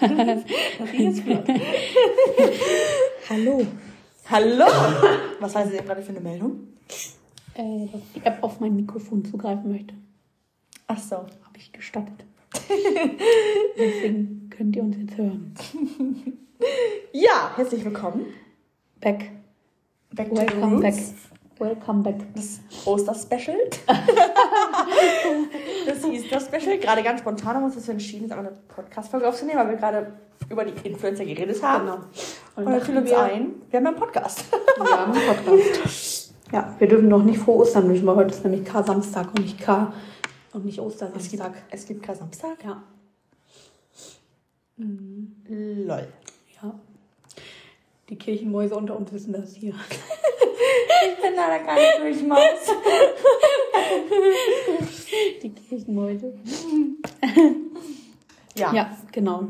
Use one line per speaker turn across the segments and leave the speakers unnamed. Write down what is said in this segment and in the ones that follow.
Die ist flott.
Hallo.
Hallo! Was das jetzt gerade für eine Meldung?
Äh, dass die App auf mein Mikrofon zugreifen möchte.
Ach so.
Habe ich gestattet. Deswegen könnt ihr uns jetzt hören.
Ja, herzlich willkommen.
Back.
Back to the
Welcome back. Welcome back.
Das Oster-Special. das Easter-Special. Gerade ganz spontan haben wir uns dazu entschieden, jetzt einmal eine Podcast-Folge aufzunehmen, weil wir gerade über die Influencer geredet haben.
Genau.
Und wir fühlen uns ein, wir haben einen Podcast.
Wir haben einen Podcast. Ja, wir dürfen noch nicht vor Ostern wünschen, weil heute ist nämlich K-Samstag und nicht K und nicht
Es gibt,
Ostersamstag.
es gibt keinen Samstag.
Ja.
Lol.
Ja. Die Kirchenmäuse unter uns wissen das hier.
Ich bin leider keine Durchmaus.
Die Kirchenmäuse.
Ja.
Ja, genau.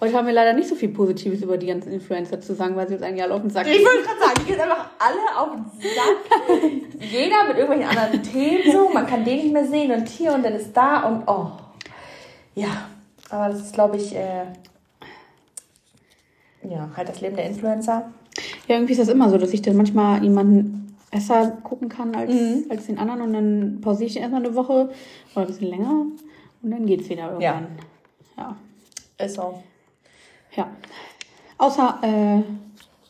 Heute haben wir leider nicht so viel Positives über die ganzen Influencer zu sagen, weil sie uns eigentlich alle auf den Sack
Ich wollte gerade sagen, die gehen einfach alle auf den Sack. Jeder mit irgendwelchen anderen Themen so. Man kann den nicht mehr sehen und hier und dann ist da und oh. Ja, aber das ist, glaube ich, äh, ja, halt das Leben der Influencer.
Ja, irgendwie ist das immer so, dass ich dann manchmal jemanden besser gucken kann als,
Mhm.
als den anderen und dann pausiere ich den erstmal eine Woche oder ein bisschen länger und dann geht's wieder irgendwann. Ja.
Ist so.
Ja. Außer äh,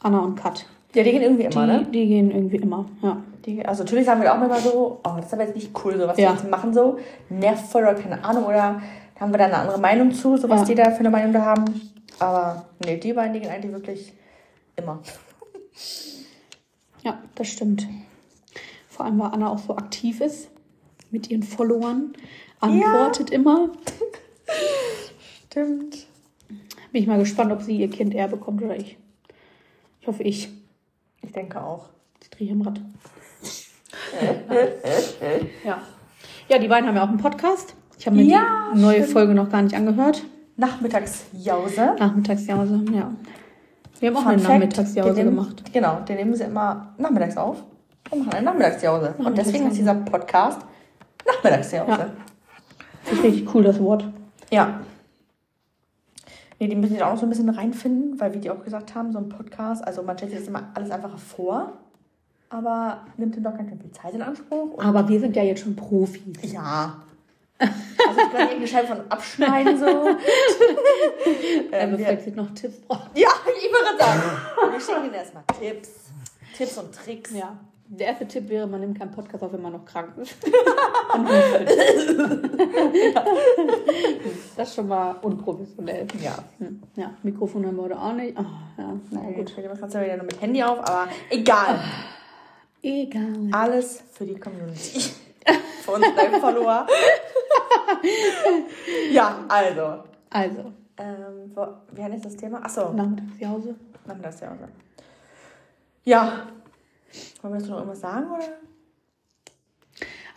Anna und Kat.
Ja, die gehen irgendwie
Die,
immer, ne?
die gehen irgendwie immer. Ja.
Die, also natürlich sagen wir auch immer so, oh, das ist aber jetzt nicht cool, so was
Ja.
die jetzt machen, so nervt voll oder keine Ahnung, oder haben wir da eine andere Meinung zu, so was
Ja.
die da für eine Meinung da haben. Aber nee, die beiden, die gehen eigentlich wirklich immer.
ja, das stimmt. Vor allem, weil Anna auch so aktiv ist mit ihren Followern. Antwortet immer.
Stimmt.
Bin ich mal gespannt, ob sie ihr Kind eher bekommt oder ich. Ich hoffe, ich.
Ich denke auch.
Ich drehe am Rad. ja. Ja, die beiden haben ja auch einen Podcast. Ich habe mir
Ja,
die neue
stimmt.
Folge noch gar nicht angehört.
Nachmittagsjause.
Nachmittagsjause, ja. Wir haben auch
Fun
eine
Fact,
Nachmittagsjause
nehmen-
gemacht.
Genau, den nehmen sie immer nachmittags auf und machen eine Nachmittagsjause. Und deswegen ist dieser Podcast Nachmittagsjause.
Ja. Finde ich richtig cool, das Wort.
Ja. Nee, die müssen sich auch noch so ein bisschen reinfinden, weil wie die auch gesagt haben, so ein Podcast, also man stellt sich das immer alles einfach vor, aber nimmt dann doch ganz schön viel Zeit in Anspruch.
Aber wir sind ja jetzt schon Profis.
ja. Also ich kann irgendeine Scheibe von abschneiden so.
Ähm,
ähm, wir,
falls ihr noch Tipps braucht.
ja, ich würde sagen, wir schicken ihnen erstmal Tipps. Tipps und Tricks.
Ja. Der erste Tipp wäre, man nimmt keinen Podcast auf, wenn man noch krank ist. Und das ist schon mal unprofessionell.
Ja.
Hm. Ja, Mikrofon haben wir heute auch nicht. Ah, ja, na
Na
gut.
wir kannst ja wieder nur mit Handy auf, aber egal.
Egal.
Alles für die Community. für unsere Follower. ja, also.
Also,
Ähm, wo, wie heißt das Thema? Achso,
Nachmittagsjause.
Nachmittagsjause. Ja. Wollen wir dazu noch irgendwas sagen? Oder?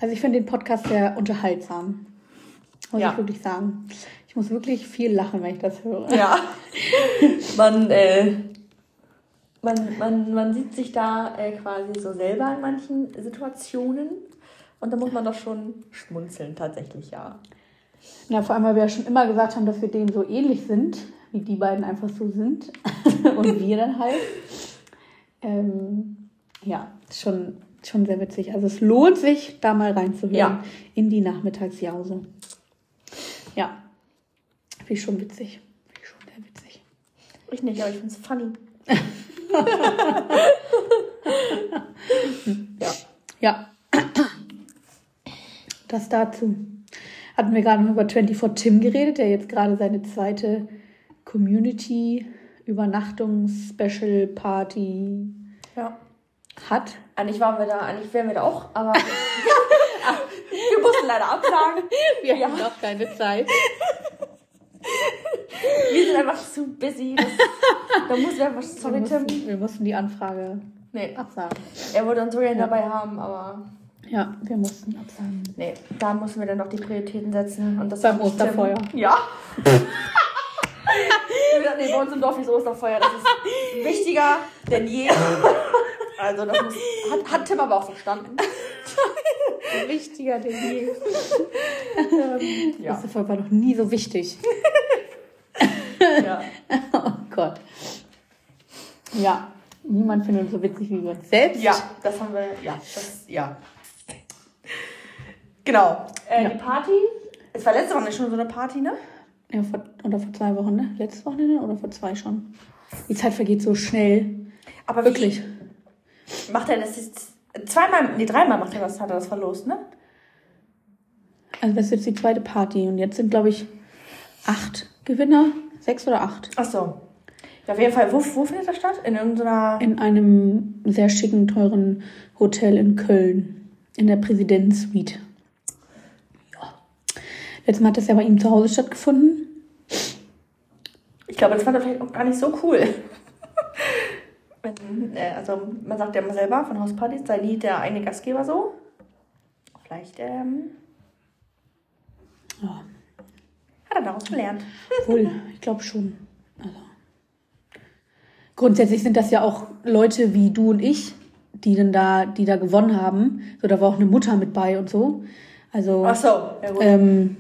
Also ich finde den Podcast sehr unterhaltsam. Muss
Ja.
ich wirklich sagen. Ich muss wirklich viel lachen, wenn ich das höre.
Ja. man, äh, man, man, man sieht sich da äh, quasi so selber in manchen Situationen. Und da muss man doch schon schmunzeln, tatsächlich, ja.
Ja, vor allem, weil wir ja schon immer gesagt haben, dass wir denen so ähnlich sind, wie die beiden einfach so sind. Und wir dann halt. Ähm, ja, schon, schon sehr witzig. Also es lohnt sich, da mal reinzuhören
Ja.
in die Nachmittagsjause. Ja, finde ich schon witzig. Finde ich schon sehr witzig.
Ich nicht, aber ich finde es funny. ja.
Ja. Das dazu. Hatten wir gerade noch über 24 Tim geredet, der jetzt gerade seine zweite Community-Übernachtungs-Special-Party
Ja.
hat.
Eigentlich waren wir da, eigentlich wären wir da auch, aber wir mussten leider absagen.
Wir
Ja.
haben noch keine Zeit.
Wir sind einfach zu busy. Das, da muss wir einfach, sorry
wir,
Tim.
mussten, wir mussten die Anfrage
Nee,
absagen.
er wollte uns so gerne dabei haben, aber
Ja, wir mussten absagen.
nee, da mussten wir dann noch die Prioritäten setzen. Und das
Beim. Osterfeuer.
Ja. Nee, bei uns im Dorf ist Osterfeuer, das ist wichtiger denn je. Also das muss, hat, hat Tim aber auch verstanden.
Wichtiger denn je.
Ja.
Osterfeuer war noch nie so wichtig.
Ja.
oh Gott. Ja, niemand findet uns so witzig wie wir uns selbst.
Ja, das haben wir, ja, das, ja. Genau. Äh,
Ja.
Die Party, es war letzte Woche schon so eine Party, ne?
Ja, vor, oder vor zwei Wochen, ne? Letztes Wochenende oder vor zwei schon? Die Zeit vergeht so schnell.
Aber
Wirklich.
Macht er das jetzt? Zweimal, nee, dreimal macht er das, hat er das verlost, ne?
Also das ist jetzt die zweite Party und jetzt sind, glaube ich, acht Gewinner. Sechs oder acht.
Ach so. Ja, auf jeden Fall, wo, wo findet das statt? In irgendeiner.
In einem sehr schicken, teuren Hotel in Köln. In der Präsidentensuite. Letztes Mal hat das ja bei ihm zu Hause stattgefunden.
Ich glaube, das fand er vielleicht auch gar nicht so cool. Wenn, äh, also, man sagt ja immer selber, von Hauspartys sei nie der eine Gastgeber so. Vielleicht ähm,
Ja,
hat er daraus gelernt.
wohl, ich glaube schon. Also. Grundsätzlich sind das ja auch Leute wie du und ich, die dann da, die da gewonnen haben. So, da war auch eine Mutter mit bei und so. Also.
Ach so, ja gut.
Ähm,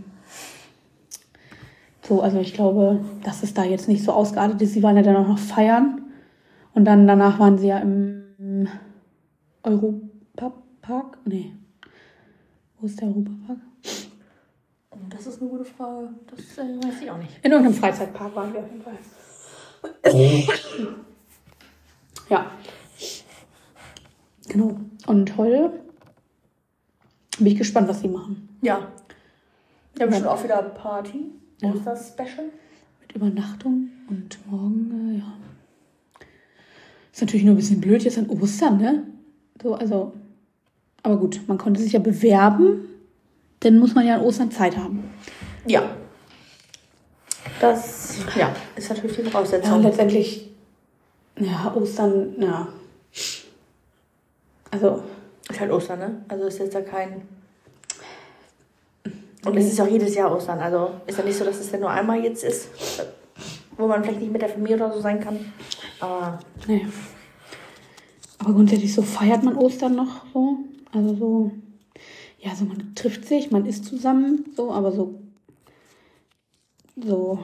so, also ich glaube, dass es da jetzt nicht so ausgeartet ist. Sie waren ja dann auch noch feiern. Und dann danach waren sie ja im Europapark. Nee. Wo ist der Europapark?
Oh, das ist eine gute Frage. Das äh, weiß ich auch nicht.
In irgendeinem Freizeitpark waren wir auf jeden Fall. ja. Genau. Und heute bin ich gespannt, was sie machen.
Ja. Wir haben schon auch wieder Party.
Ja.
Oster-Special.
Mit Übernachtung und morgen, äh, ja. Ist natürlich nur ein bisschen blöd jetzt an Ostern, ne? So, also. Aber gut, man konnte sich ja bewerben. Dann muss man ja an Ostern Zeit haben.
Ja. Das ja, ist natürlich die
Ja,
Voraussetzung.
letztendlich. Ja, Ostern, ja. Also,
ist halt Ostern, ne? Also ist jetzt ja kein. Und es ist ja auch jedes Jahr Ostern. Also ist ja nicht so, dass es ja nur einmal jetzt ist, wo man vielleicht nicht mit der Familie oder so sein kann. Aber
naja. Aber grundsätzlich so feiert man Ostern noch so. Also so. Ja, so man trifft sich, man isst zusammen, so, aber so. So.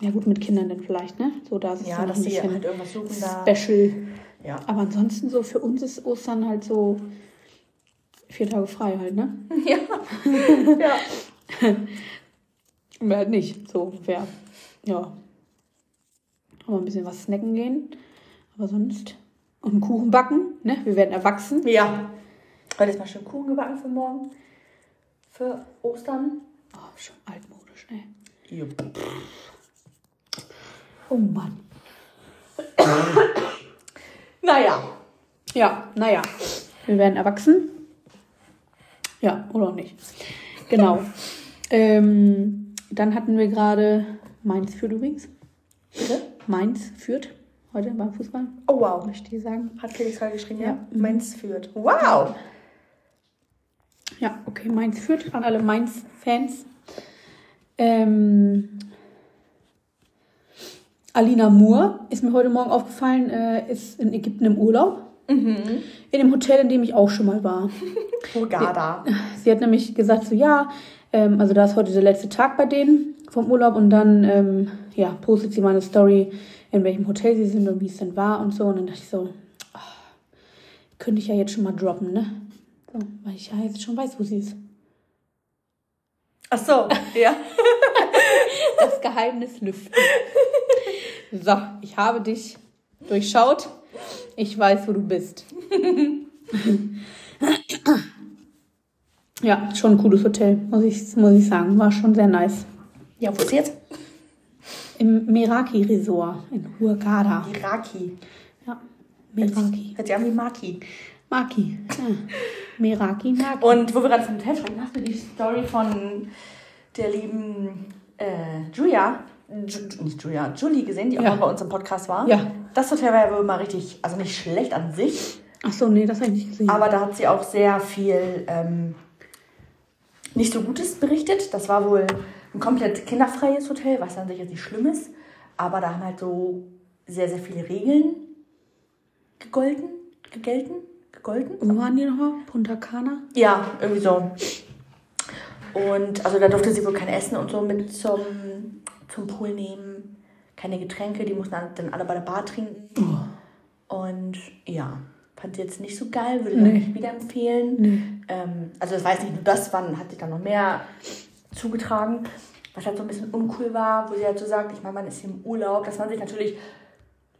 Ja, gut, mit Kindern dann vielleicht, ne? So, da ist es
ja,
dann
dass
ein bisschen
halt irgendwas suchen da.
special.
Ja.
Aber ansonsten so für uns ist Ostern halt so vier Tage frei halt, ne?
ja. ja.
Mehr halt nicht. So ungefähr. Ja. Aber ein bisschen was snacken gehen. Aber sonst. Und einen Kuchen backen, ne? Wir werden erwachsen.
Ja. Heute ist mal schön Kuchen gebacken für morgen. Für Ostern.
Oh, schon altmodisch, ey.
Jupp.
Oh Mann.
Naja.
Ja, naja. Wir werden erwachsen. Ja, oder auch nicht. Genau. Ähm, dann hatten wir gerade Mainz führt übrigens.
Bitte?
Mainz führt heute beim Fußball,
Oh wow.
möchte ich sagen.
Hat Felix gerade geschrieben, ja?
Ja.
Mainz führt. Wow.
Ja, okay, Mainz führt an alle Mainz-Fans. Ähm, Alina Moore ist mir heute Morgen aufgefallen, äh, ist in Ägypten im Urlaub. In dem Hotel, in dem ich auch schon mal war.
Hurghada.
Sie hat nämlich gesagt, so ja, ähm, also da ist heute der letzte Tag bei denen vom Urlaub und dann ähm, ja, postet sie mal eine Story, in welchem Hotel sie sind und wie es denn war und so. Und dann dachte ich so, ah, könnte ich ja jetzt schon mal droppen, ne? So, weil ich ja jetzt schon weiß, wo sie ist.
Ach so, ja.
Das Geheimnis lüften. So, ich habe dich durchschaut. Ich weiß, wo du bist. Ja, schon ein cooles Hotel, muss ich, muss ich sagen. War schon sehr nice.
Ja, wo ist jetzt?
Im Meraki Resort in Hurghada.
Iraki.
Ja, Meraki.
Hört sich an wie Maki.
Maki. Ja. Meraki, Maki.
Und wo wir gerade vom Hotel sprechen, hast du die Story von der lieben äh, Julia, Ju nicht Julia, Julie gesehen, die auch
Ja.
mal bei uns im Podcast war?
Ja.
Das Hotel war ja wohl mal richtig, also nicht schlecht an sich,
Ach so, nee, das habe ich nicht gesehen.
aber da hat sie auch sehr viel ähm, nicht so Gutes berichtet. Das war wohl ein komplett kinderfreies Hotel, was an sich jetzt nicht schlimm ist, aber da haben halt so sehr, sehr viele Regeln gegolten, gegelten, gegolten.
Wo waren die nochmal? Punta Cana?
Ja, irgendwie so. Und also da durfte sie wohl kein Essen und so mit zum, zum Pool nehmen. keine Getränke, die mussten dann alle bei der Bar trinken.
Oh.
Und ja, fand sie jetzt nicht so geil, würde ich
Nee.
nicht wieder empfehlen.
Nee.
Ähm, also das weiß nicht nur das, wann hat sich dann noch mehr zugetragen. Was halt so ein bisschen uncool war, wo sie halt so sagt, ich meine, man ist hier im Urlaub, dass man sich natürlich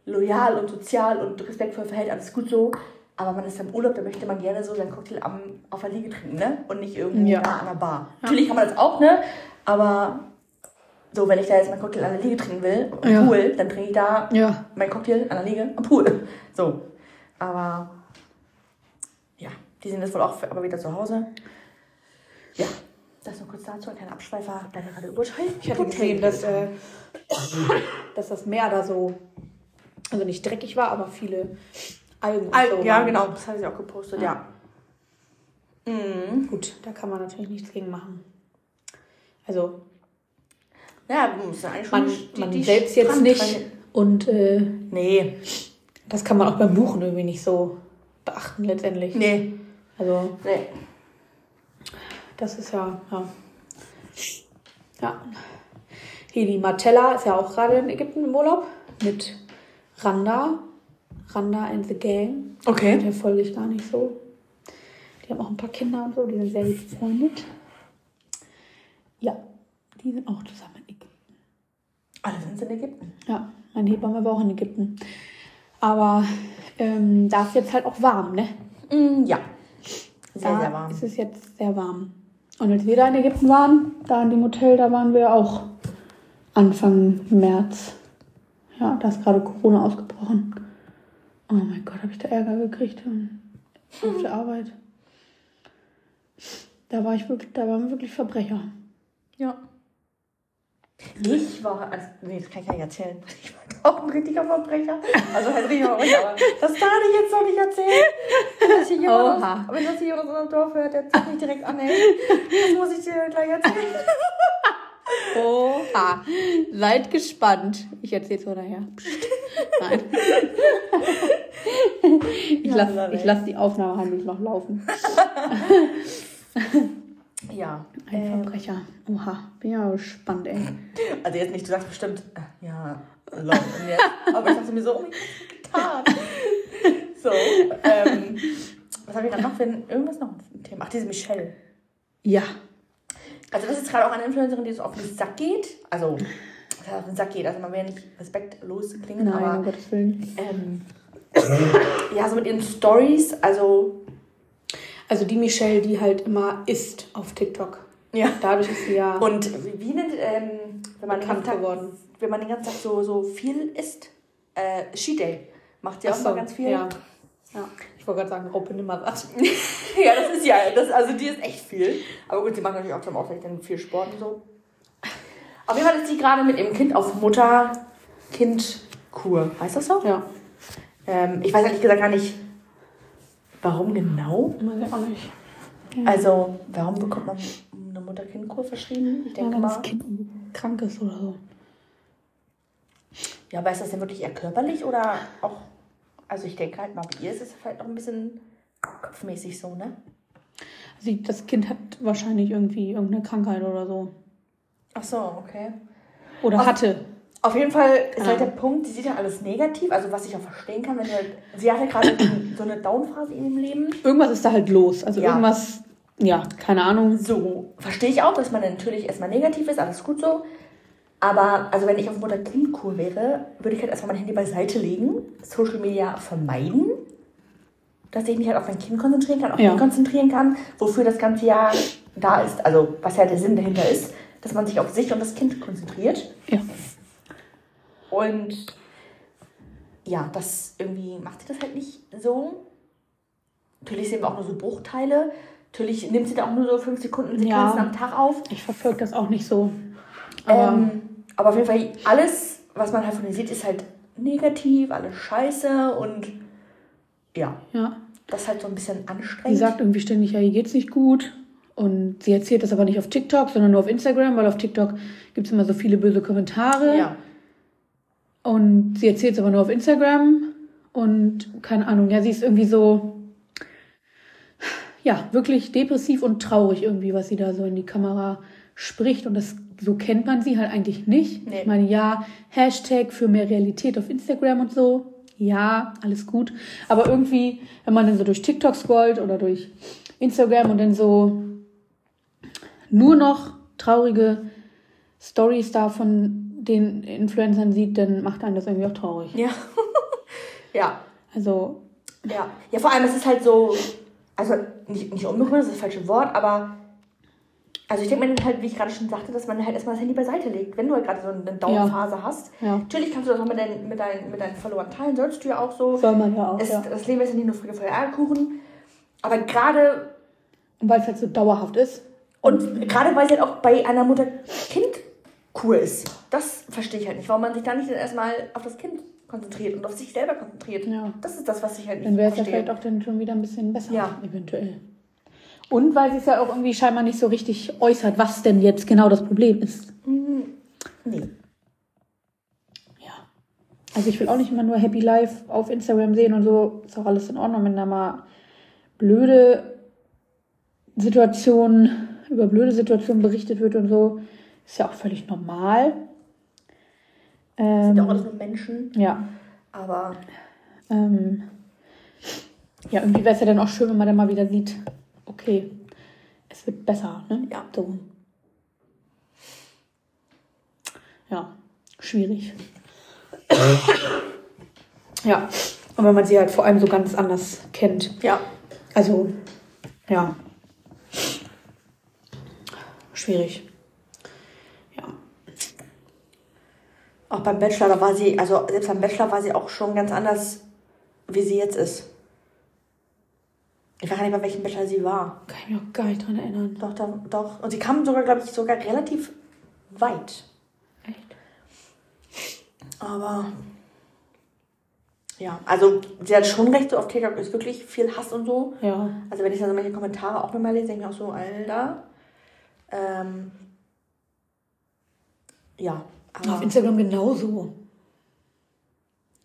loyal und sozial und respektvoll verhält, alles gut so. Aber man ist im Urlaub, da möchte man gerne so seinen Cocktail am, auf der Liege trinken, ne? Und nicht irgendwo
Ja.
an der Bar. Natürlich kann man das auch, ne? Aber so, wenn ich da jetzt meinen Cocktail an der Liege trinken will, am
Ja.
Pool, dann trinke ich da
Ja.
mein Cocktail an der Liege am Pool. So. Aber ja, die sind jetzt wohl auch aber wieder zu Hause. Ja, das nur kurz dazu, ein kleiner Abschweifer, da wir gerade über
Ich hatte gesehen, dass, äh, dass das Meer da so, also nicht dreckig war, aber viele Algen. und so
Ja,
waren.
genau, das hatte ich auch gepostet, ja. Mhm.
Gut, da kann man natürlich nichts gegen machen. Also
Ja, wir müssen eigentlich schon
man,
die-
man
die
selbst jetzt nicht. Und äh,
Nee,
das kann man auch beim Buchen irgendwie nicht so beachten letztendlich.
nee,
Also
nee.
das ist ja, ja. Ja. Heli Martella ist ja auch gerade in Ägypten im Urlaub mit Randa. Randa and the Gang.
Okay.
Der folge ich gar nicht so. Die haben auch ein paar Kinder und so, die sind sehr gut befreundet. Ja, die sind auch zusammen in Ägypten.
Alle sind in Ägypten.
Ja, mein Hebamme war auch in Ägypten. Aber ähm, da ist jetzt halt auch warm, ne?
Mm, ja, sehr,
da
sehr warm.
ist es jetzt sehr warm. Und als wir da in Ägypten waren, da in dem Hotel, da waren wir auch Anfang März. Ja, da ist gerade Corona ausgebrochen. Oh mein Gott, habe ich da Ärger gekriegt auf der Arbeit. Da war ich wirklich, da waren wir wirklich Verbrecher.
Ja. Ich war, also, nee, das kann ich gar nicht erzählen. Ich war auch ein richtiger Verbrecher. Also halt Verbrecher, aber das kann ich jetzt noch nicht erzählen. Wenn das hier jemand,
Oha.
wenn das hier aus unserem Dorf hört, der zieht mich direkt an, ey. Das muss ich dir gleich erzählen.
Oha, seid gespannt. Ich erzähl's mal nachher. Psst. Nein. Ich
Ja,
lasse lass die Aufnahme heimlich noch laufen.
Ja.
Ein
Ähm,
Verbrecher. Oha, bin ja gespannt, ey.
also jetzt nicht, du sagst bestimmt, äh, ja, long jetzt. Aber ich dachte mir so, oh mein Gott, getan. So, ähm, was habe ich dann noch für ein, irgendwas noch ein Thema? Ach, diese Michelle.
Ja.
Also das ist gerade auch eine Influencerin, die so auf den Sack geht. Also, auf den Sack geht. Also man will ja nicht respektlos klingen,
Nein, um
aber
Gottes Willen.
ähm, ja, so mit ihren Stories, also
Also die Michelle, die halt immer isst auf TikTok.
ja.
Dadurch ist sie ja.
Und wie, nennt, ähm, wenn man den
Bekannt
ganzen Tag,
geworden.
wenn man den ganzen Tag so, so viel isst, äh, Cheat Day macht ja auch
so,
mal ganz viel.
Ja. ja. Ich wollte gerade sagen, Open immer satt.
ja, das ist ja, das, also die ist echt viel. Aber gut, sie macht natürlich auch zum Ausgleich dann viel Sport und so. Auf jeden Fall ist sie gerade mit ihrem Kind auf Mutter-Kind-Kur. Heißt das so?
Ja.
Ähm, ich weiß ehrlich gesagt gar nicht, warum genau.
Weiß ich auch nicht.
Also, warum bekommt man eine Mutter-Kind-Kur verschrieben? Ich
Ja,
denke
wenn
mal.
das Kind krank ist oder so.
Ja, aber ist das denn wirklich eher körperlich oder auch. Also, ich denke halt mal, bei ihr ist es vielleicht auch ein bisschen kopfmäßig so, ne?
Also das Kind hat wahrscheinlich irgendwie irgendeine Krankheit oder so.
Ach so, okay.
Oder
Ach.
hatte.
Auf jeden Fall ist halt der. Punkt, sie sieht ja alles negativ, also was ich auch verstehen kann, wenn du halt, sie hat ja gerade so eine Down-Phase in ihrem Leben.
Irgendwas ist da halt los. Also
Ja.
irgendwas, ja, keine Ahnung.
So, verstehe ich auch, dass man natürlich erstmal negativ ist, alles gut so. Aber, also wenn ich auf Mutter-Kind-Kur wäre, würde ich halt erstmal mein Handy beiseite legen, Social Media vermeiden, dass ich mich halt auf mein Kind konzentrieren kann, auf
Ja.
mich konzentrieren kann, wofür das ganze Jahr da ist. Also, was ja der Sinn dahinter ist, dass man sich auf sich und das Kind konzentriert.
Ja.
Und ja, das irgendwie macht sie das halt nicht so. Natürlich sehen wir auch nur so Bruchteile. Natürlich nimmt sie da auch nur so fünf Sekunden Sequenzen
Ja.
am Tag auf.
Ich verfolge das auch nicht so. Aber
Ähm, aber auf jeden Fall, alles, was man halt von ihr sieht, ist halt negativ, alles scheiße und ja,
ja.
das ist halt so ein bisschen
Sie
anstrengend.
sagt irgendwie ständig, ja, ihr geht's nicht gut. Und sie erzählt das aber nicht auf TikTok, sondern nur auf Instagram, weil auf TikTok gibt es immer so viele böse Kommentare.
ja.
Und sie erzählt es aber nur auf Instagram. Und keine Ahnung, ja, sie ist irgendwie so, ja, wirklich depressiv und traurig irgendwie, was sie da so in die Kamera spricht. Und das so kennt man sie halt eigentlich nicht.
Nee.
Ich meine, ja, Hashtag für mehr Realität auf Instagram und so. Ja, alles gut. Aber irgendwie, wenn man dann so durch TikTok scrollt oder durch Instagram und dann so nur noch traurige Stories da von den Influencern sieht, dann macht einen das irgendwie auch traurig.
Ja. ja.
Also,
Ja. Ja, vor allem, es ist halt so, also nicht, nicht unbegründet, das ist das falsche Wort, aber also ich denke mir halt, wie ich gerade schon sagte, dass man halt erstmal das Handy beiseite legt, wenn du halt gerade so eine Down-Phase hast.
Ja.
Natürlich kannst du das auch mit deinen, mit, deinen, mit deinen Followern teilen, sollst du ja auch so.
soll man ja auch,
es,
ja.
Das Leben ist ja nicht nur Friede, Feuer, Eierkuchen. Aber gerade,
weil es halt so dauerhaft ist.
und gerade weil es halt auch bei einer Mutter-Kind-Kur ist. Das verstehe ich halt nicht, warum man sich da nicht erstmal auf das Kind konzentriert und auf sich selber konzentriert.
Ja.
Das ist das, was ich halt nicht
Dann wäre es ja vielleicht auch dann schon wieder ein bisschen besser,
Ja.
eventuell. Und weil sie es ja auch irgendwie scheinbar nicht so richtig äußert, was denn jetzt genau das Problem ist.
Nee.
Ja. Also ich will auch nicht immer nur Happy Life auf Instagram sehen und so. Ist auch alles in Ordnung, wenn da mal blöde Situationen, über blöde Situationen berichtet wird und so. Ist ja auch völlig normal.
Sind ja auch
Ähm,
alles nur Menschen,
ja.
aber
Ähm, ja, irgendwie wäre es ja dann auch schön, wenn man dann mal wieder sieht, okay, es wird besser, ne?
Ja.
So. Ja, schwierig. ja, und wenn man sie halt vor allem so ganz anders kennt.
ja.
Also, ja. Schwierig.
Auch beim Bachelor, da war sie, also selbst beim Bachelor war sie auch schon ganz anders, wie sie jetzt ist. Ich weiß gar nicht, bei welchem Bachelor sie war.
Kann ich mich auch gar nicht dran erinnern.
Doch, doch, doch. Und sie kam sogar, glaube ich, sogar relativ weit.
Echt?
Aber ja, also sie hat schon recht, so auf TikTok ist wirklich viel Hass und so.
Ja.
Also wenn ich da so manche Kommentare auch mal lese, denke ich mir auch so, Alter. Ähm, ja,
Auf
aber
Instagram genauso.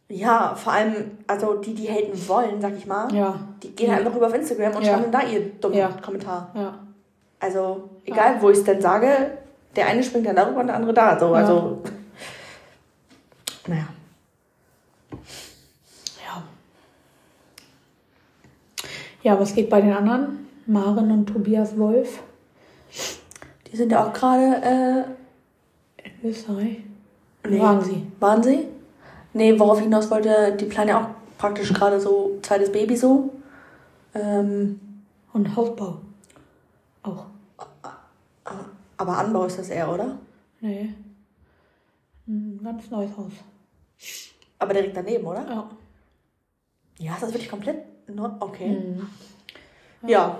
ja, vor allem, also die, die haten wollen, sag ich mal,
Ja.
die gehen halt einfach rüber auf Instagram und
Ja.
schreiben da ihr dummen
Ja.
Kommentar.
Ja.
Also, egal wo ich es denn sage, der eine springt dann darüber und der andere da. So,
Ja.
also. Naja.
Ja. Ja, was geht bei den anderen? Maren und Tobias Wolf
Die sind ja auch gerade,
in Österreich.
nee.
Waren sie?
Waren sie? Nee, worauf ich hinaus wollte, die planen ja auch praktisch gerade so zweites Baby so. Ähm,
Und Hausbau. Auch.
aber Anbau ist das eher, oder?
Nee. Ein ganz neues Haus.
Aber direkt daneben, oder?
Ja.
Ja, ist das wirklich komplett neu? Okay.
Mhm.
Ja.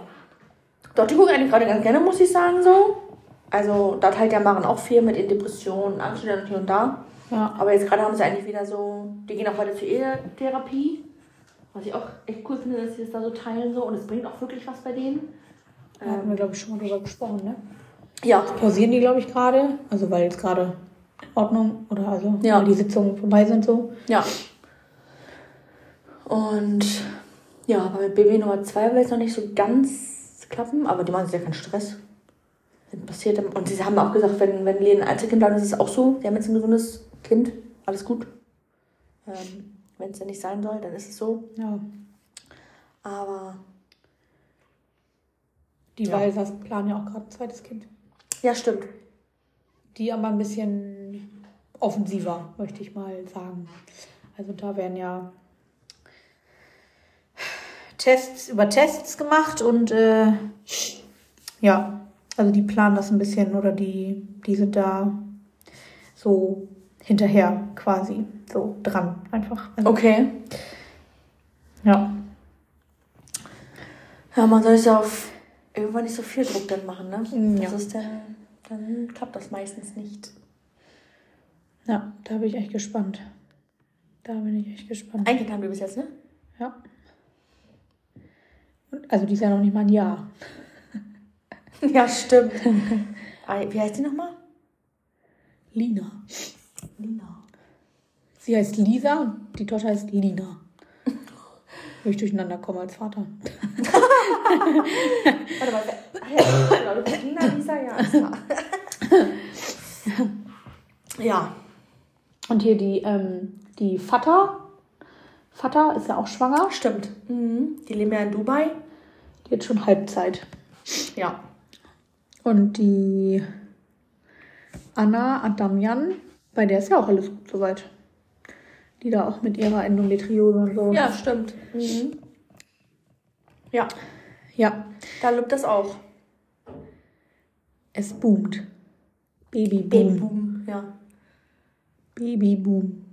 Doch, die gucke ich eigentlich gerade ganz gerne, muss ich sagen, so. Also, da teilt ja Maren auch viel mit in Depressionen, Angststörungen und hier und da.
Ja.
Aber jetzt gerade haben sie eigentlich wieder so, die gehen auch heute zur Ehetherapie. Was ich auch echt cool finde, dass sie das da so teilen so. Und es bringt auch wirklich was bei denen.
Da hatten wir, glaube ich, schon mal drüber gesprochen, ne?
Ja.
Pausieren die, glaube ich, gerade. Also, weil jetzt gerade in Ordnung oder also,
Ja.
die Sitzungen vorbei sind so.
Ja. Und ja, aber mit Baby Nummer 2 will es noch nicht so ganz klappen, aber die machen sich ja keinen Stress. Passiert, und sie haben auch gesagt, wenn, wenn Lea ein Einzelkind bleibt, ist es auch so. Sie haben jetzt ein gesundes Kind, alles gut. Ähm, wenn es ja nicht sein soll, dann ist es so.
Ja.
Aber
Die
Ja.
Walsers planen ja auch gerade ein zweites Kind.
ja, stimmt.
Die aber ein bisschen offensiver, möchte ich mal sagen. Also da werden ja Tests über Tests gemacht und äh, ja, also die planen das ein bisschen oder die, die sind da so hinterher quasi, so dran einfach. Also,
Okay.
Ja.
Ja, man soll es ja auf irgendwann nicht so viel Druck dann machen, ne?
Mm, ja.
Das ist dann, dann klappt das meistens nicht.
Ja, da bin ich echt gespannt. Da bin ich echt gespannt.
Kind haben wir bis jetzt, ne?
Ja. Also die ist ja noch nicht mal ein Jahr.
Ja, stimmt. Wie heißt die nochmal?
Lina.
Lina.
Sie heißt Lisa und die Tochter heißt Lina. Wo ich durcheinander komme als Vater.
Warte mal, ah, ja, Lina, Lisa, ja, ist klar. Ja.
Und hier die, ähm, die Vater. Vater ist ja auch schwanger.
Stimmt. Mhm. Die leben ja in Dubai.
Die hat schon Halbzeit.
Ja.
Und die Anna Adamian, bei der ist ja auch alles gut soweit. Die da auch mit ihrer Endometriose und so.
Ja, stimmt. Mhm. Ja,
Ja,
da lobt das auch.
es boomt. Baby boom.
Babyboom. Ja.
Baby boom.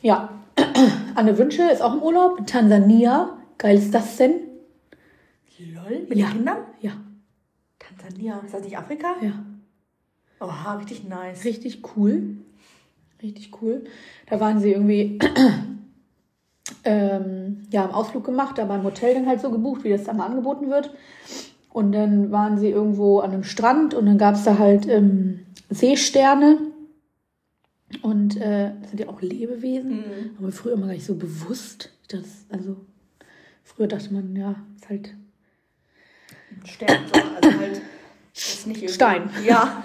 Ja, Anne Wünsche ist auch im Urlaub in Tansania. Geil ist das denn?
Lol, mit
Ja.
Kindern?
Ja,
Tansania. Ist das nicht Afrika?
ja.
Oha, richtig nice.
Richtig cool. Richtig cool. Da waren sie irgendwie ähm, ja, im Ausflug gemacht, aber im Hotel dann halt so gebucht, wie das da mal angeboten wird. Und dann waren sie irgendwo an einem Strand und dann gab es da halt ähm, Seesterne. Und äh, das sind ja auch Lebewesen.
Mhm.
Aber früher immer gar nicht so bewusst. Das, also früher dachte man, ja, ist halt
Stern, so. Also halt. Ist nicht irgendwie-
Stein.
Ja.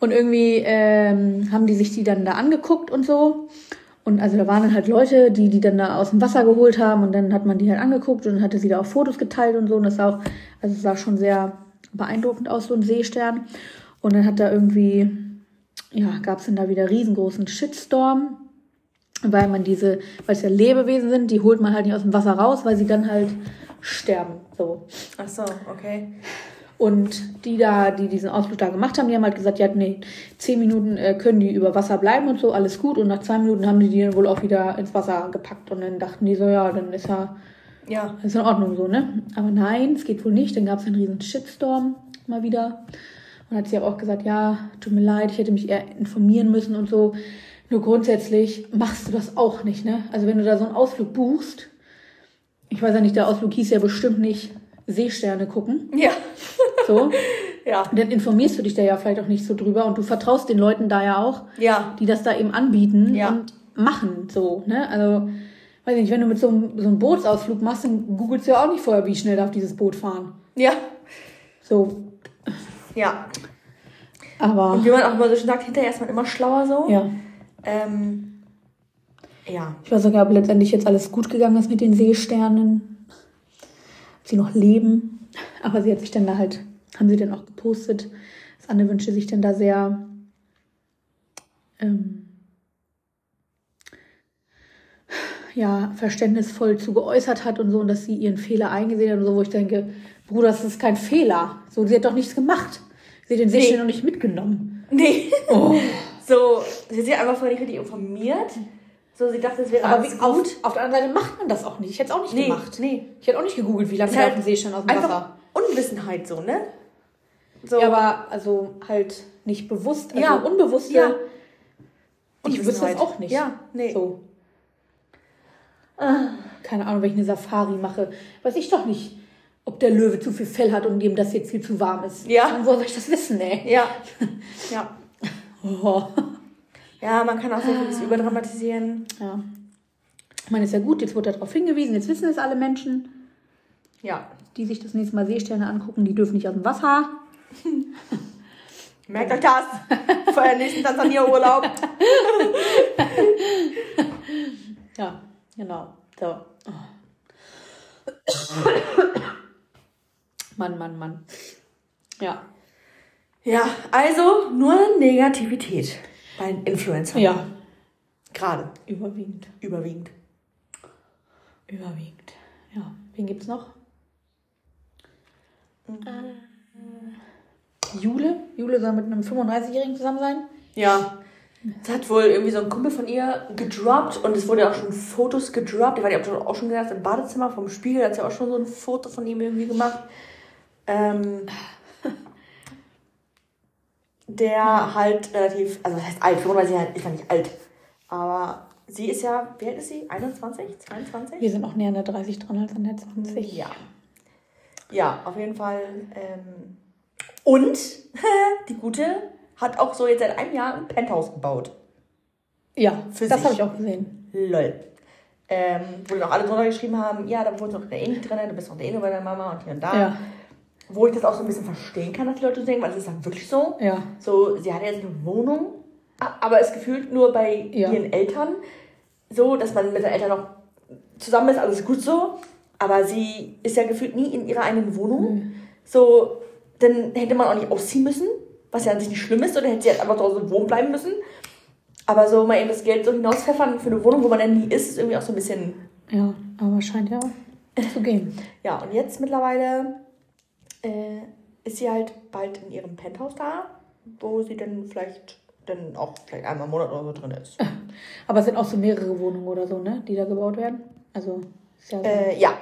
Und irgendwie ähm, haben die sich die dann da angeguckt und so. Und also da waren dann halt Leute, die die dann da aus dem Wasser geholt haben und dann hat man die halt angeguckt und hatte sie da auch Fotos geteilt und so. Und das sah auch, also es sah schon sehr beeindruckend aus, so ein Seestern. Und dann hat da irgendwie, ja, gab es dann da wieder riesengroßen Shitstorm, weil man diese, weil es ja Lebewesen sind, die holt man halt nicht aus dem Wasser raus, weil sie dann halt sterben. So.
Ach so, okay.
Und die da, die diesen Ausflug da gemacht haben, die haben halt gesagt, ja, nee, zehn Minuten äh, können die über Wasser bleiben und so, alles gut. Und nach zwei Minuten haben die die dann wohl auch wieder ins Wasser gepackt. Und dann dachten die so, ja, dann ist ja
Ja.
ist in Ordnung so, ne? Aber nein, es geht wohl nicht. Dann gab es einen riesen Shitstorm mal wieder. Und hat sie aber auch gesagt, ja, tut mir leid, ich hätte mich eher informieren müssen und so. Nur grundsätzlich machst du das auch nicht, ne? Also wenn du da so einen Ausflug buchst, ich weiß ja nicht, der Ausflug hieß ja bestimmt nicht Seesterne gucken.
Ja.
So.
Ja.
Und dann informierst du dich da ja vielleicht auch nicht so drüber und du vertraust den Leuten da ja auch,
Ja.
die das da eben anbieten
Ja.
und machen, so, ne? Also, weiß ich nicht, wenn du mit so einem, so einem Bootsausflug machst, dann googelst du ja auch nicht vorher, wie schnell darf dieses Boot fahren.
Ja.
So,
Ja.
aber,
Und wie man auch immer so schön sagt, hinterher ist man immer schlauer so.
ja.
Ähm, ja.
Ich weiß sogar, ob letztendlich jetzt alles gut gegangen ist mit den Seesternen. Ob sie noch leben. Aber sie hat sich dann da halt, haben sie dann auch gepostet, dass Anne wünschte sich dann da sehr, ähm, ja, verständnisvoll zu geäußert hat und so und dass sie ihren Fehler eingesehen hat und so, wo ich denke, Bruder, das ist kein Fehler. So, sie hat doch nichts gemacht. Sie hat den Seestern
Nee.
noch nicht mitgenommen.
Nee.
Oh.
So, sie hat sich einfach vorher nicht richtig informiert. So, sie dachte, es wäre
Aber
alles
wie,
gut.
auf, auf der anderen Seite macht man das auch nicht. Ich hätte es auch nicht
Nee,
gemacht.
nee.
Ich hätte auch nicht gegoogelt, wie lange der
halt
auf dem See stand aus dem Wasser.
Unwissenheit so, ne? So.
Ja, aber also halt nicht bewusst, also
Ja.
unbewusste.
Ja.
Ich wüsste das auch nicht.
Ja, nee.
So. Keine Ahnung, wenn ich eine Safari mache. Weiß ich doch nicht, ob der Löwe zu viel Fell hat und dem das jetzt viel zu warm ist.
Ja.
Und woher soll ich das wissen, ey?
Ja. Ja.
Oh.
Ja, man kann auch sehr vieles überdramatisieren.
Ja. Ich meine, ist ja gut, jetzt wurde darauf hingewiesen, jetzt wissen es alle Menschen,
Ja.
die sich das nächste Mal Seesterne angucken, die dürfen nicht aus dem Wasser.
Merkt euch das. Für euren nächsten Tansania-Urlaub.
Ja, genau. So. Mann, Mann, Mann. Ja.
Ja, also nur Negativität bei Influencern.
Ja.
Gerade.
Überwiegend.
Überwiegend.
Überwiegend. Ja. Wen gibt's noch? Äh, Jule. Jule soll mit einem 35-Jährigen zusammen sein.
Ja. Es hat wohl irgendwie so ein Kumpel von ihr gedroppt und es wurde ja auch schon Fotos gedroppt. Ich weiß nicht, ob du auch schon gesagt hast, im Badezimmer vom Spiegel hat sie auch schon so ein Foto von ihm irgendwie gemacht. Ähm, der halt relativ, also das heißt alt, 35 Jahre ist ja nicht alt. Aber sie ist ja, wie alt ist sie? 21? 22?
Wir sind noch näher an der 30 dran als an der 20.
Ja. Ja, auf jeden Fall. Ähm, und die Gute hat auch so jetzt seit einem Jahr ein Penthouse gebaut.
Ja,
Für
das habe ich auch gesehen.
Lol. Ähm, wo dann auch alle drunter geschrieben haben, ja, da wohnt noch der Eni drin, du bist noch der Eni bei deiner Mama und hier und da.
Ja.
Wo ich das auch so ein bisschen verstehen kann, dass die Leute so denken, weil es ist dann wirklich so.
Ja.
So, sie hat jetzt eine Wohnung, aber es gefühlt nur bei
Ja.
ihren Eltern so, dass man mit den Eltern noch zusammen ist, alles gut so. Aber sie ist ja gefühlt nie in ihrer eigenen Wohnung. So, dann hätte man auch nicht ausziehen müssen, was ja an sich nicht schlimm ist, oder hätte sie halt einfach zu Hause wohnen bleiben müssen. Aber so mal eben das Geld so hinauspfeffern für eine Wohnung, wo man dann nie ist, ist irgendwie auch so ein bisschen
Ja, aber scheint ja zu gehen.
Ja, und jetzt mittlerweile äh, ist sie halt bald in ihrem Penthouse da, wo sie dann vielleicht dann auch vielleicht einmal im Monat oder so drin ist.
Aber es sind auch so mehrere Wohnungen oder so, ne? Die da gebaut werden. Also, ist ja so.
Äh, ja.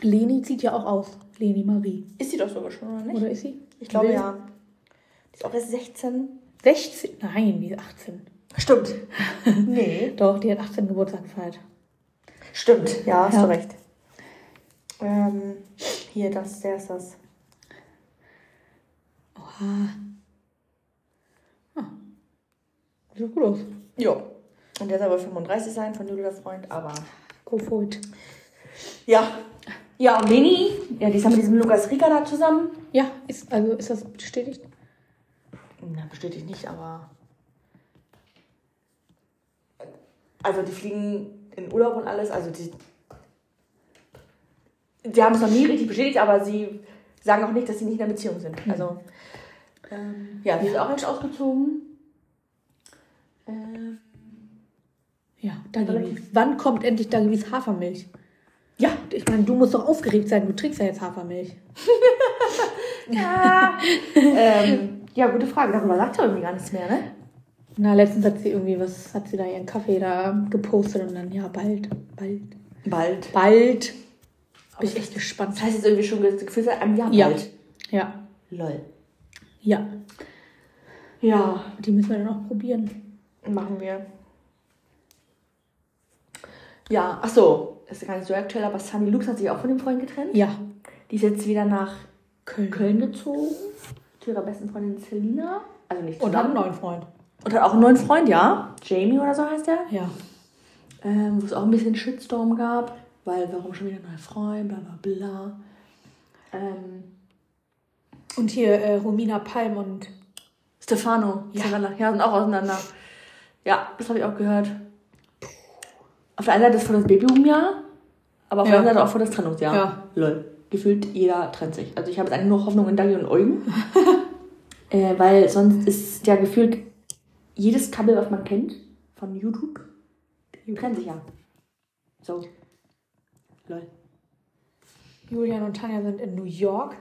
Leni zieht ja auch aus. Leni Marie.
Ist sie doch sogar schon, oder nicht?
Oder ist sie?
Ich glaube
Will-
ja. Die ist auch erst 16.
16? Nein, die ist 18.
Stimmt. nee.
Doch, die hat 18 Geburtstag gefeiert.
Stimmt, ja, hast
Ja.
du recht. Ähm, hier, das, der ist das.
Oha. Ah. Sieht gut aus.
Jo. Und der soll wohl 35 sein von Julia Freund, aber.
Go for it.
Ja. Ja, und Leni, ja, die ist ja mit diesem Lukas Rieger da zusammen.
Ja, ist, also ist das bestätigt?
Na, bestätigt nicht, aber. Also, die fliegen in Urlaub und alles. Also, die. Sie haben es noch nie richtig bestätigt, aber sie sagen auch nicht, dass sie nicht in einer Beziehung sind. Also. Ähm, ja, sie ist auch jetzt ausgezogen. Ähm,
Ja, Dagi. Wann kommt endlich Dagis Hafermilch?
ja.
Ich meine, du musst doch aufgeregt sein, du trinkst ja jetzt Hafermilch.
ähm, ja, gute Frage. Darüber sagt er irgendwie gar nichts mehr, ne?
Na, letztens hat sie irgendwie was, hat sie da ihren Kaffee da gepostet und dann, ja, bald, bald,
Bald.
bald. Bin ich echt gespannt.
Das heißt jetzt irgendwie schon das Gefühl seit einem Jahr
Ja.
bald.
Ja,
Lol.
ja.
Ja,
Die müssen wir dann auch probieren.
Machen wir. Ja, ach so, ist gar nicht so aktuell, aber Sunny Lux hat sich auch von dem Freund getrennt.
Ja.
Die ist jetzt wieder nach
Köln.
Köln gezogen zu ihrer besten Freundin Selina. Also nicht
Und hat einen
zusammen.
neuen Freund.
Und hat auch einen neuen Freund, ja. Jamie oder so heißt der.
Ja.
Ähm, Wo es auch ein bisschen Shitstorm gab, weil warum schon wieder ein neuer Freund, bla bla bla. Ähm,
Und hier äh, Romina Palm und
Stefano,
Ja.
Ja, sind auch auseinander. Ja, das habe ich auch gehört. Auf der einen Seite ist voll das Babyboom-Jahr, aber auf
Ja.
der anderen Seite auch voll das Trennungsjahr.
Ja.
Lol. Gefühlt jeder trennt sich. Also ich habe jetzt eigentlich nur Hoffnung in Dagi und Eugen. äh, weil sonst ist ja gefühlt jedes Couple, was man kennt, von YouTube, die trennen sich ja. So. Lol.
Julian und Tanja sind in New York.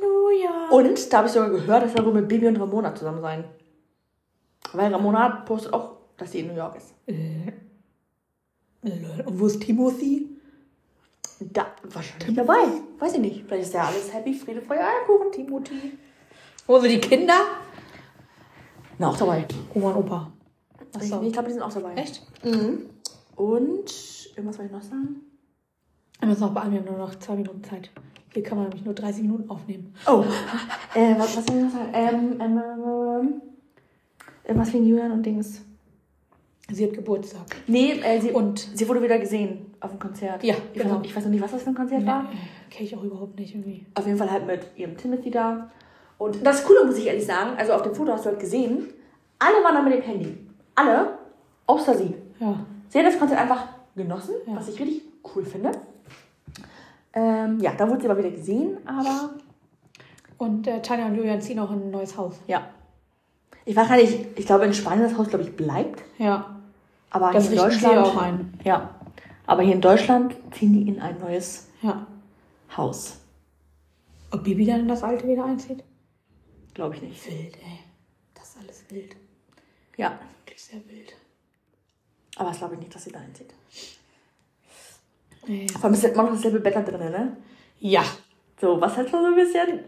New York.
Und da habe ich sogar gehört, dass er wohl mit Bibi und Ramona zusammen sein. Weil Ramona postet auch, dass sie in New York ist.
Lol. Und wo ist Timothy?
Da, wahrscheinlich dabei. Weiß ich nicht. Vielleicht ist ja alles happy, Friede, Freude, Eierkuchen.
Timothy. Wo sind die Kinder?
Na, auch dabei.
Oma und Opa.
Ich,
Achso.
ich glaube, die sind auch dabei.
Echt?
Mhm. Und, irgendwas wollte ich noch sagen?
Wir müssen noch beeilen, wir haben nur noch zwei Minuten Zeit. Hier kann man nämlich nur 30 Minuten aufnehmen.
Oh. äh, was, was soll ich noch sagen? Ähm, ähm, ähm, irgendwas wegen Julian und Dings.
Sie hat Geburtstag.
Nee, äh, sie,
Und
sie wurde wieder gesehen auf dem Konzert.
Ja,
ich, weiß
genau.
noch, ich weiß noch nicht, was das für ein Konzert war.
äh, kenne ich auch überhaupt nicht irgendwie.
Auf jeden Fall halt mit ihrem Timothy da. Und das Coole muss ich ehrlich sagen, also auf dem Foto hast du halt gesehen, alle waren da mit dem Handy. Alle, außer sie.
Ja.
Sie hat das Konzert einfach genossen,
Ja.
was ich richtig cool finde. Ähm, ja, da wurde sie aber wieder gesehen, aber
Und äh, Tanja und Julian ziehen auch in ein neues Haus.
ja. Ich weiß gar nicht, ich glaube in Spanien das Haus, glaube ich, bleibt.
Ja.
Aber
Das
hier in Deutschland.
auch ein.
Ja. Aber hier in Deutschland ziehen die in ein neues
Ja.
Haus.
Ob Bibi dann in das alte wieder einzieht?
Glaube ich nicht.
Wild, ey. Das ist alles wild.
Ja.
Wirklich sehr wild.
Aber das glaube ich nicht, dass sie da einzieht.
Nee.
Vor allem ist immer noch dasselbe Bett da drin, ne?
Ja.
So, was halt schon so ein bisschen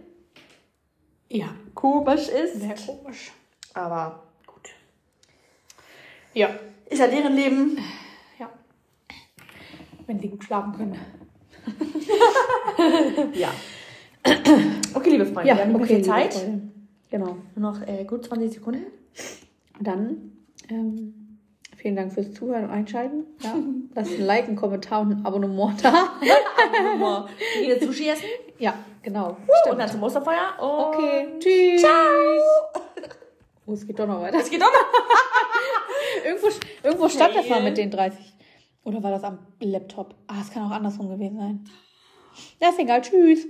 Ja.
komisch ist.
Sehr komisch.
Aber gut.
Ja.
Ist ja deren Leben.
Ja. Wenn sie gut schlafen können.
Ja. Okay, liebe Freunde, wir haben mehr viel Zeit.
Genau.
Nur noch äh, gut 20 Sekunden.
Dann ähm, Vielen Dank fürs Zuhören und Einschalten. Ja, lasst ein Like, einen Kommentar und ein Abonnement da.
Mal wieder Sushi essen.
Ja, genau.
Und dann zum Osterfeuer. Und
Okay, tschüss.
Ciao.
Oh, es geht doch noch weiter.
Es geht doch noch.
Irgendwo, irgendwo stand das mal mit den 30. Oder war das am Laptop? Ah, es kann auch andersrum gewesen sein. Ja, ist egal. Tschüss.